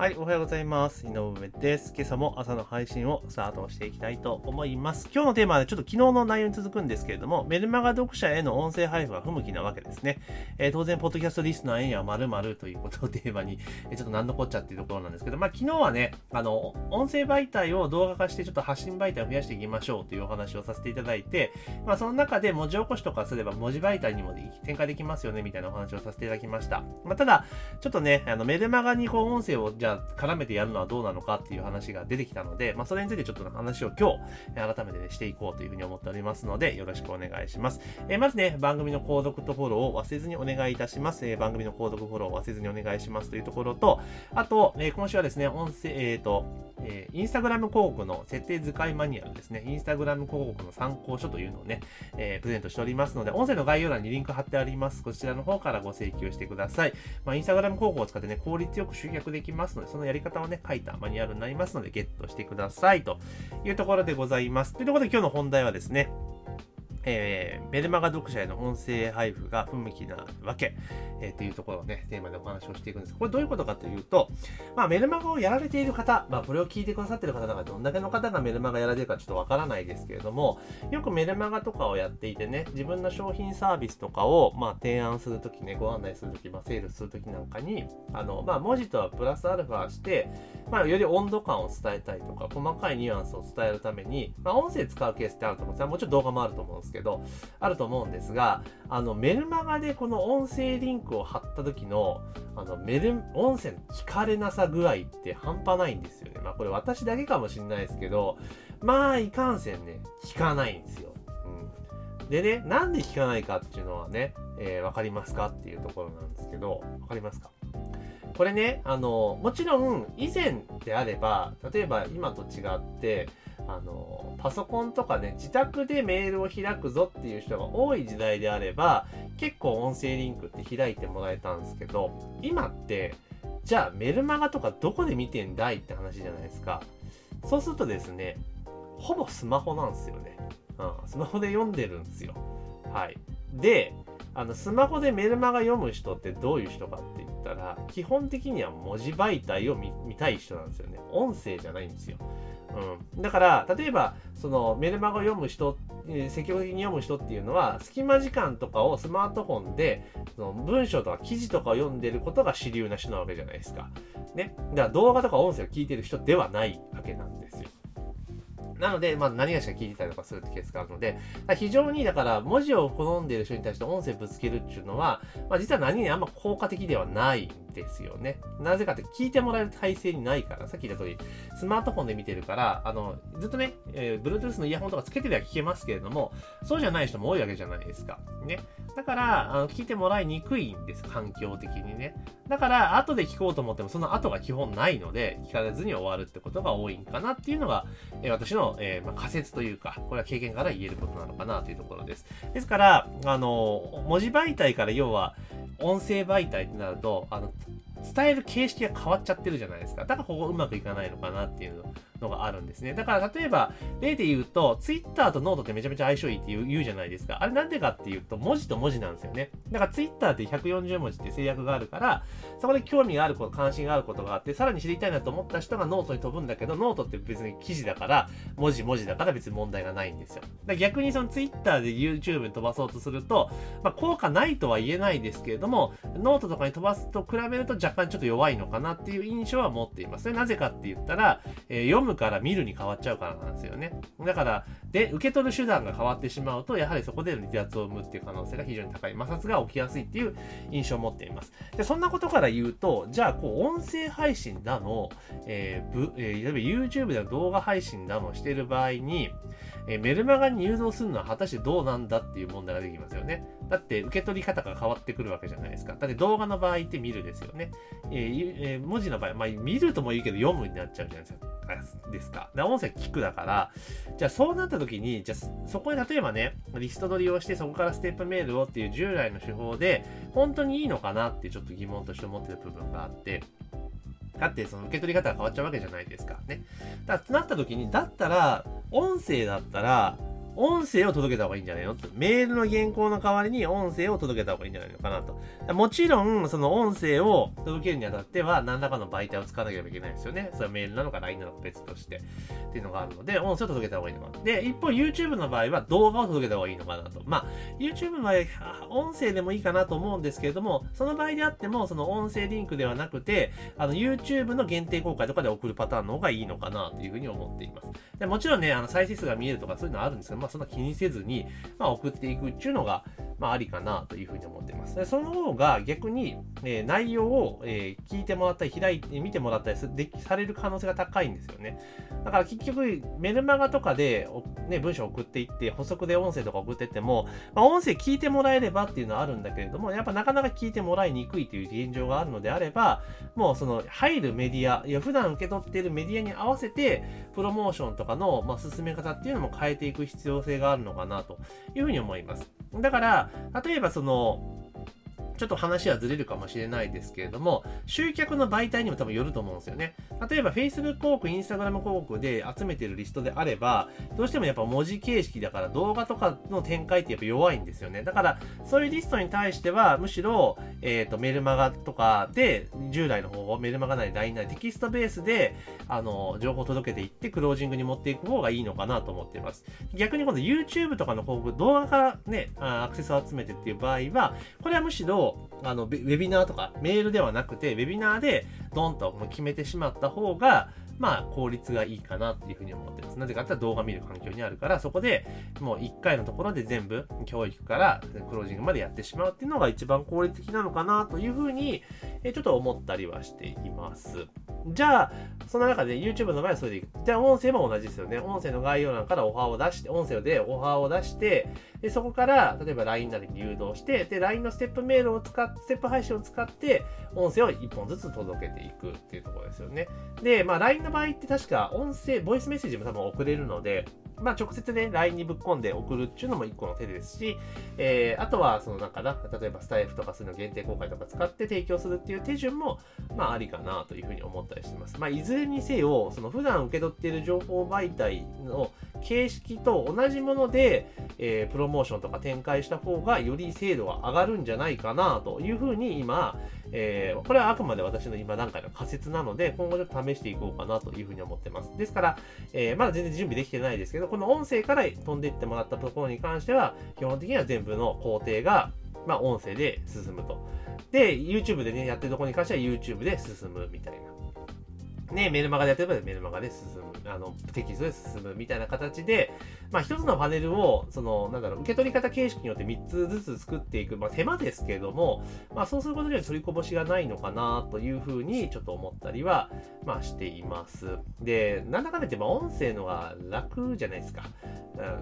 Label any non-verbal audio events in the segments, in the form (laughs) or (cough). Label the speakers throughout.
Speaker 1: はい、おはようございます。井上です。今朝も朝の配信をスタートしていきたいと思います。今日のテーマはねちょっと昨日の内容に続くんですけれども、メルマガ読者への音声配布が不向きなわけですね。えー、当然、ポッドキャストリスナーへには〇〇ということをテーマに、え、ちょっと何のこっちゃっていうところなんですけど、まあ昨日はね、あの、音声媒体を動画化してちょっと発信媒体を増やしていきましょうというお話をさせていただいて、まあその中で文字起こしとかすれば文字媒体にも展開できますよねみたいなお話をさせていただきました。まあただ、ちょっとね、あのメルマガにこう音声をじゃ絡めてやるるのはどうなのかっていう話が出てきたので、まあ、それについてちょっと話を今日、改めて、ね、していこうというふうに思っておりますので、よろしくお願いします。えー、まずね、番組の購読とフォローを忘れずにお願いいたします。えー、番組の購読フォローを忘れずにお願いしますというところと、あと、えー、今週はですね、音声、えっ、ー、と、えー、インスタグラム広告の設定使いマニュアルですね、インスタグラム広告の参考書というのをね、えー、プレゼントしておりますので、音声の概要欄にリンク貼ってあります。こちらの方からご請求してください。まあ、インスタグラム広告を使ってね、効率よく集客できますので、そのやり方をね、書いたマニュアルになりますので、ゲットしてくださいというところでございます。というところで今日の本題はですね、えー、メルマガ読者への音声配布が不向きなわけ、えー、というところをね、テーマでお話をしていくんです。これどういうことかというと、まあ、メルマガをやられている方、まあ、これを聞いてくださっている方がどんだけの方がメルマガやられてるかちょっとわからないですけれども、よくメルマガとかをやっていてね、自分の商品サービスとかを、まあ、提案するときね、ご案内するとき、まあ、セールするときなんかに、あの、まあ、文字とはプラスアルファして、まあ、より温度感を伝えたいとか、細かいニュアンスを伝えるために、まあ、音声使うケースってあると思うんですもちろん動画もあると思うんですですけど、あると思うんですが、あの、メルマガでこの音声リンクを貼った時の、あの、メル、音声の聞かれなさ具合って半端ないんですよね。まあこれ私だけかもしんないですけど、まあいかんせんね、聞かないんですよ。うん。でね、なんで聞かないかっていうのはね、えー、わかりますかっていうところなんですけど、わかりますか？これね、あの、もちろん以前であれば、例えば今と違って、あの、パソコンとかね、自宅でメールを開くぞっていう人が多い時代であれば、結構音声リンクって開いてもらえたんですけど、今って、じゃあメルマガとかどこで見てんだいって話じゃないですか。そうするとですね、ほぼスマホなんですよね。うん、スマホで読んでるんですよ。はい。で、あの、スマホでメルマガ読む人ってどういう人かって言ったら、基本的には文字媒体を見たい人なんですよね。音声じゃないんですよ。うん、だから、例えば、そのメルマガ読む人、積極的に読む人っていうのは、隙間時間とかをスマートフォンで、その文章とか記事とかを読んでることが主流な人なわけじゃないですか。ね。だから動画とか音声を聞いてる人ではないわけなんですよ。なので、まあ、何がしか聞いてたりとかするってケースがあるので、非常に、だから、文字を好んでいる人に対して音声ぶつけるっていうのは、まあ、実は何にあんま効果的ではないですよね。なぜかって聞いてもらえる体制にないから、さっき言った通り、スマートフォンで見てるから、あの、ずっとね、えー、Bluetooth のイヤホンとかつけてりゃ聞けますけれども、そうじゃない人も多いわけじゃないですか。ね。だから、あの、聞いてもらいにくいんです、環境的にね。だから、後で聞こうと思っても、その後が基本ないので、聞かれずに終わるってことが多いんかなっていうのが、えー、私の、えー、まあ、仮説というか、これは経験から言えることなのかなというところです。ですから、あの、文字媒体から要は、音声媒体ってなると、あの、伝える形式が変わっちゃってるじゃないですか。だからここうまくいかないのかなっていうののがあるんですね。だから例えば、例で言うと、Twitter とノートってめちゃめちゃ相性いいって言うじゃないですか。あれなんでかっていうと、文字と文字なんですよね。だから Twitter って140文字って制約があるから、そこで興味があること、関心があることがあって、さらに知りたいなと思った人がノートに飛ぶんだけど、ノートって別に記事だから、文字文字だから別に問題がないんですよ。だ逆にその Twitter で YouTube に飛ばそうとすると、まあ効果ないとは言えないですけれども、ノートとかに飛ばすと比べると若干ちょっと弱いのかなっていう印象は持っています。それなぜかって言ったら、えー、読むから見るに変わっちゃうからなんですよね。だから、で、受け取る手段が変わってしまうと、やはりそこで離脱を生むっていう可能性が非常に高い。摩擦が起きやすいっていう印象を持っています。で、そんなことから言うと、じゃあ、こう、音声配信だの、えー、えー、例えば YouTube での動画配信だのしてる場合に、えー、メルマガに誘導するのは果たしてどうなんだっていう問題ができますよね。だって受け取り方が変わってくるわけじゃないですか。だって動画の場合って見るですよね。えーえー、文字の場合、まあ見るともいいけど読むになっちゃうじゃないですか。ですか？で、音声聞くだから、じゃあそうなった時に、じゃあそこに例えばね、リスト取りをしてそこからステップメールをっていう従来の手法で、本当にいいのかなってちょっと疑問として思ってる部分があって、だってその受け取り方が変わっちゃうわけじゃないですかね。だからなった時に、だったら、音声だったら、音声を届けた方がいいんじゃないの？と。メールの原稿の代わりに音声を届けた方がいいんじゃないのかなと。もちろん、その音声を届けるにあたっては、何らかの媒体を使わなければいけないですよね。それはメールなのか LINE なのか別として。っていうのがあるので、音声を届けた方がいいのかな。で、一方 YouTube の場合は動画を届けた方がいいのかなと。まあ、YouTube の場合、音声でもいいかなと思うんですけれども、その場合であっても、その音声リンクではなくて、あの、YouTube の限定公開とかで送るパターンの方がいいのかなというふうに思っています。でもちろんね、あの、再生数が見えるとかそういうのはあるんですけど、まあ、そんな気にせずに、まあ、送っていくっていうのが、まあ、ありかなというふうに思っています。でその方が逆に、えー、内容を、えー、聞いてもらったり、開いて、見てもらったりでされる可能性が高いんですよね。だから結局、メルマガとかで、ね、文章を送っていって、補足で音声とか送ってっても、まあ、音声聞いてもらえればっていうのはあるんだけれども、やっぱなかなか聞いてもらいにくいという現状があるのであれば、もうその入るメディア、いや普段受け取っているメディアに合わせて、プロモーションとかの、まあ、進め方っていうのも変えていく必要性があるのかなというふうに思います。だから、例えばその、ちょっと話はずれるかもしれないですけれども、集客の媒体にも多分よると思うんですよね。例えば Facebook 広告、Instagram 広告で集めてるリストであれば、どうしてもやっぱ文字形式だから動画とかの展開ってやっぱ弱いんですよね。だから、そういうリストに対しては、むしろ、えっ、ー、と、メルマガとかで、従来の方法、メルマガなり LINE なりテキストベースで、あの、情報を届けていって、クロージングに持っていく方がいいのかなと思っています。逆に今度 YouTube とかの広告、動画からね、アクセスを集めてっていう場合は、これはむしろ、あの、ウェビナーとかメールではなくて、ウェビナーでドンと決めてしまった方が、まあ、効率がいいかなっていうふうに思ってます。なぜかって動画見る環境にあるから、そこでもう1回のところで全部教育からクロージングまでやってしまうっていうのが一番効率的なのかなというふうに、えちょっと思ったりはしています。じゃあ、その中で YouTube の場合はそれでいく。じゃあ、音声も同じですよね。音声の概要欄からオファーを出して、音声でオファーを出して、でそこから、例えば LINE なりに誘導して、で、LINE のステップメールを使って、ステップ配信を使って、音声を1本ずつ届けていくっていうところですよね。で、まあ、LINE のの場合って確か音声、ボイスメッセージも多分送れるので、まあ、直接ね、LINE にぶっ込んで送るっていうのも一個の手ですし、えー、あとは、そのなんかな、例えばスタイフとかそういうの限定公開とか使って提供するっていう手順も、まあ、ありかなというふうに思ったりしてます。まあ、いずれにせよ、その普段受け取っている情報媒体の形式と同じもので、えー、プロモーションとか展開した方がより精度が上がるんじゃないかなというふうに今、えー、これはあくまで私の今段階の仮説なので、今後ちょっと試していこうかなというふうに思ってます。ですから、えー、まだ全然準備できてないですけど、この音声から飛んでいってもらったところに関しては、基本的には全部の工程が、まあ、音声で進むと。で、YouTube でね、やってるところに関しては YouTube で進むみたいな。ね、メルマガでやってればメルマガで進む、あの、テキストで進むみたいな形で、まあ一つのパネルを、その、なんだろう、受け取り方形式によって3つずつ作っていく、まあ手間ですけれども、まあそうすることによって取りこぼしがないのかなというふうにちょっと思ったりは、まあしています。で、なんだかんだ言って、まあ音声のが楽じゃないですか。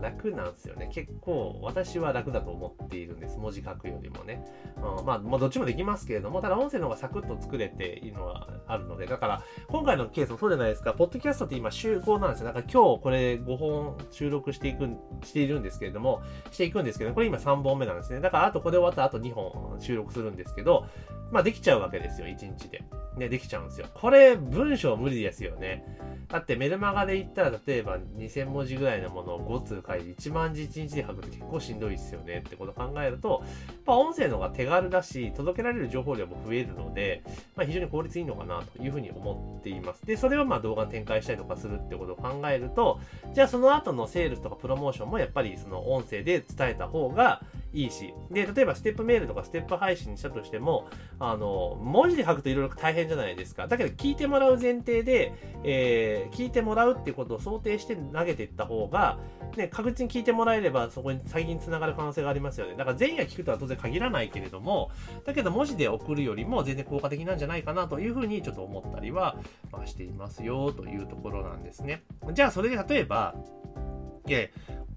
Speaker 1: 楽なんですよね。結構私は楽だと思っているんです。文字書くよりもね。うん、まあ、まあ、どっちもできますけれども、ただ音声の方がサクッと作れているのはあるので、だから、今回のケースもそうじゃないですか。ポッドキャストって今こうなんですよ。だから今日これ5本収録していく、しているんですけれども、していくんですけど、これ今3本目なんですね。だからあとこれ終わったらあと2本収録するんですけど、まあできちゃうわけですよ、1日で。ね、できちゃうんですよ。これ、文章無理ですよね。だってメルマガで言ったら、例えば2000文字ぐらいのものを5通書いて1万字1日で書くって結構しんどいですよねってことを考えると、やっぱ音声の方が手軽だし、届けられる情報量も増えるので、まあ、非常に効率いいのかなというふうに思っています。で、それをまあ動画展開したりとかするってことを考えると、じゃあその後のセールスとかプロモーションもやっぱりその音声で伝えた方がいいし、で、例えばステップメールとかステップ配信にしたとしても、あの、文字で書くといろいろ大変じゃないですか。だけど聞いてもらう前提で、えー、聞いてもらうっていうことを想定して投げていった方が、ね、確実に聞いてもらえればそこに先に繋がる可能性がありますよね。だから全員が聞くとは当然限らないけれども、だけど文字で送るよりも全然効果的なんじゃないかなというふうにちょっと思ったりは、まあ、していますよというところなんですね。じゃあそれで例えば、いや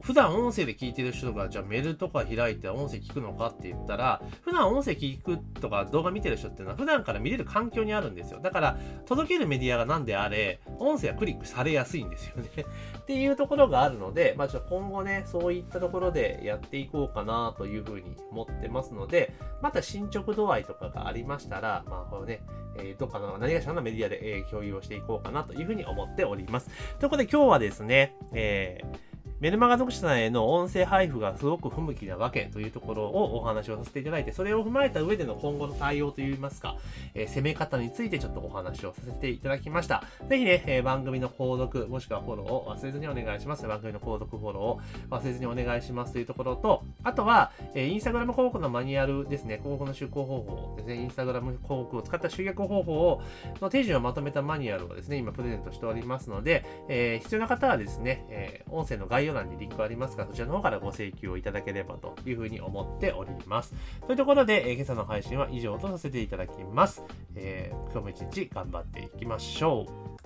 Speaker 1: 普段音声で聞いてる人が、じゃあメールとか開いて音声聞くのかって言ったら、普段音声聞くとか動画見てる人っていうのは普段から見れる環境にあるんですよ。だから、届けるメディアが何であれ、音声はクリックされやすいんですよね (laughs) っていうところがあるので、まあちょっと今後ね、そういったところでやっていこうかなというふうに思ってますので、また進捗度合いとかがありましたら、まあこれね、えー、どっかの何かしらのメディアで、えー、共有をしていこうかなというふうに思っております。ということで今日はですね、えーメルマガ読者さんへの音声配布がすごく不向きなわけというところをお話をさせていただいて、それを踏まえた上での今後の対応といいますか、えー、攻め方についてちょっとお話をさせていただきました。ぜひね、えー、番組の購読、もしくはフォローを忘れずにお願いします。番組の購読、フォローを忘れずにお願いしますというところと、あとは、えー、インスタグラム広告のマニュアルですね、広告の出稿方法ですね、インスタグラム広告を使った集客方法を、の手順をまとめたマニュアルをですね、今プレゼントしておりますので、え、必要な方はですね、え、音声の概要欄にリンクありますか、そちらの方からご請求をいただければというふうに思っております。というところで、えー、今朝の配信は以上とさせていただきます。えー、今日も一日頑張っていきましょう。